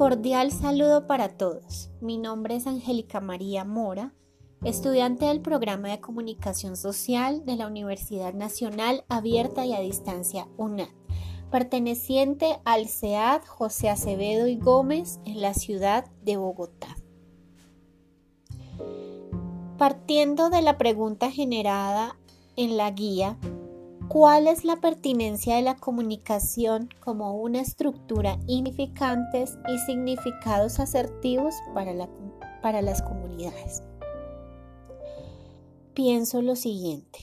Cordial saludo para todos. Mi nombre es Angélica María Mora, estudiante del programa de comunicación social de la Universidad Nacional Abierta y a Distancia UNAD, perteneciente al CEAD José Acevedo y Gómez en la ciudad de Bogotá. Partiendo de la pregunta generada en la guía, ¿Cuál es la pertinencia de la comunicación como una estructura significantes y significados asertivos para, para las comunidades? Pienso lo siguiente.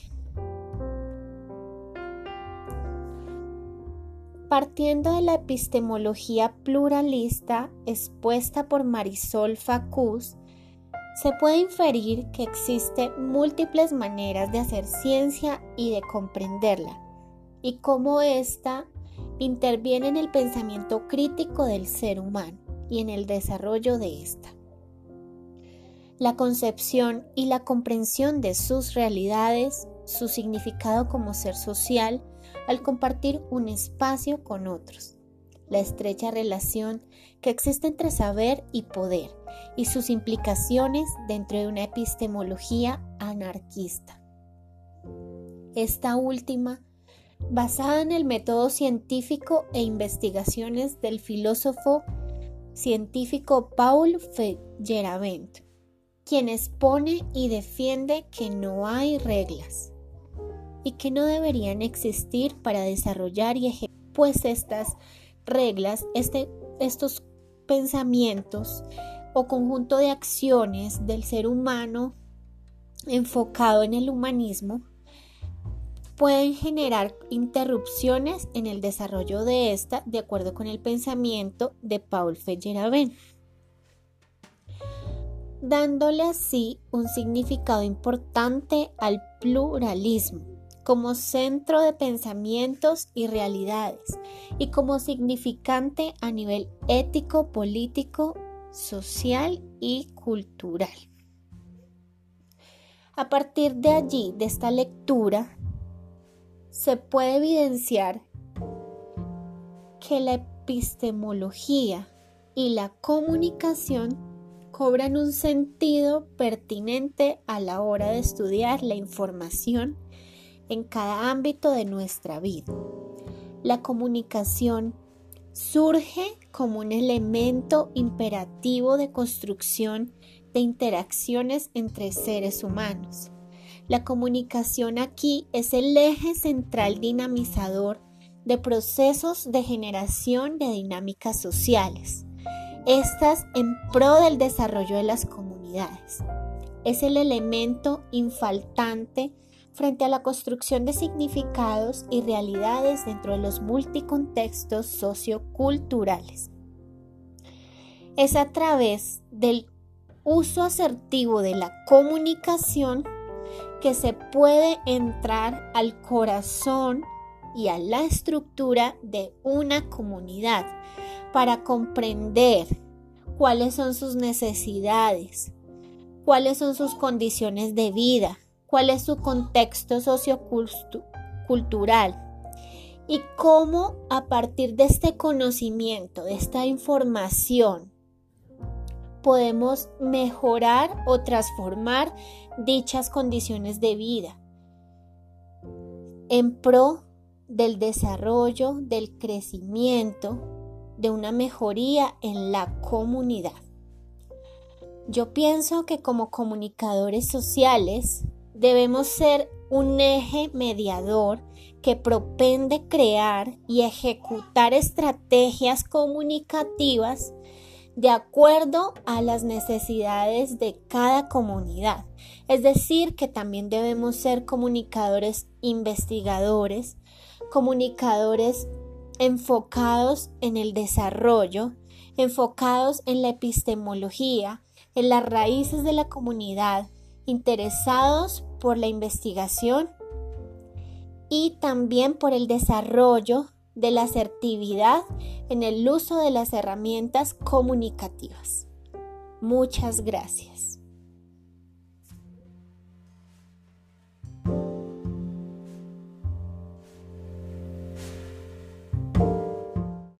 Partiendo de la epistemología pluralista expuesta por Marisol Facus, se puede inferir que existen múltiples maneras de hacer ciencia y de comprenderla, y cómo ésta interviene en el pensamiento crítico del ser humano y en el desarrollo de ésta. La concepción y la comprensión de sus realidades, su significado como ser social, al compartir un espacio con otros, la estrecha relación que existe entre saber y poder y sus implicaciones dentro de una epistemología anarquista. Esta última, basada en el método científico e investigaciones del filósofo científico Paul Feyerabend, quien expone y defiende que no hay reglas y que no deberían existir para desarrollar y ejecutar, pues estas reglas, este, estos pensamientos o conjunto de acciones del ser humano enfocado en el humanismo pueden generar interrupciones en el desarrollo de esta de acuerdo con el pensamiento de Paul Feyerabend dándole así un significado importante al pluralismo como centro de pensamientos y realidades y como significante a nivel ético, político, social y cultural. A partir de allí, de esta lectura, se puede evidenciar que la epistemología y la comunicación cobran un sentido pertinente a la hora de estudiar la información en cada ámbito de nuestra vida. La comunicación surge como un elemento imperativo de construcción de interacciones entre seres humanos. La comunicación aquí es el eje central dinamizador de procesos de generación de dinámicas sociales, estas en pro del desarrollo de las comunidades. Es el elemento infaltante frente a la construcción de significados y realidades dentro de los multicontextos socioculturales. Es a través del uso asertivo de la comunicación que se puede entrar al corazón y a la estructura de una comunidad para comprender cuáles son sus necesidades, cuáles son sus condiciones de vida, cuál es su contexto sociocultural y cómo a partir de este conocimiento, de esta información, podemos mejorar o transformar dichas condiciones de vida en pro del desarrollo, del crecimiento, de una mejoría en la comunidad. Yo pienso que como comunicadores sociales debemos ser un eje mediador que propende crear y ejecutar estrategias comunicativas de acuerdo a las necesidades de cada comunidad. Es decir, que también debemos ser comunicadores investigadores, comunicadores enfocados en el desarrollo, enfocados en la epistemología, en las raíces de la comunidad, interesados por la investigación y también por el desarrollo de la asertividad en el uso de las herramientas comunicativas. Muchas gracias.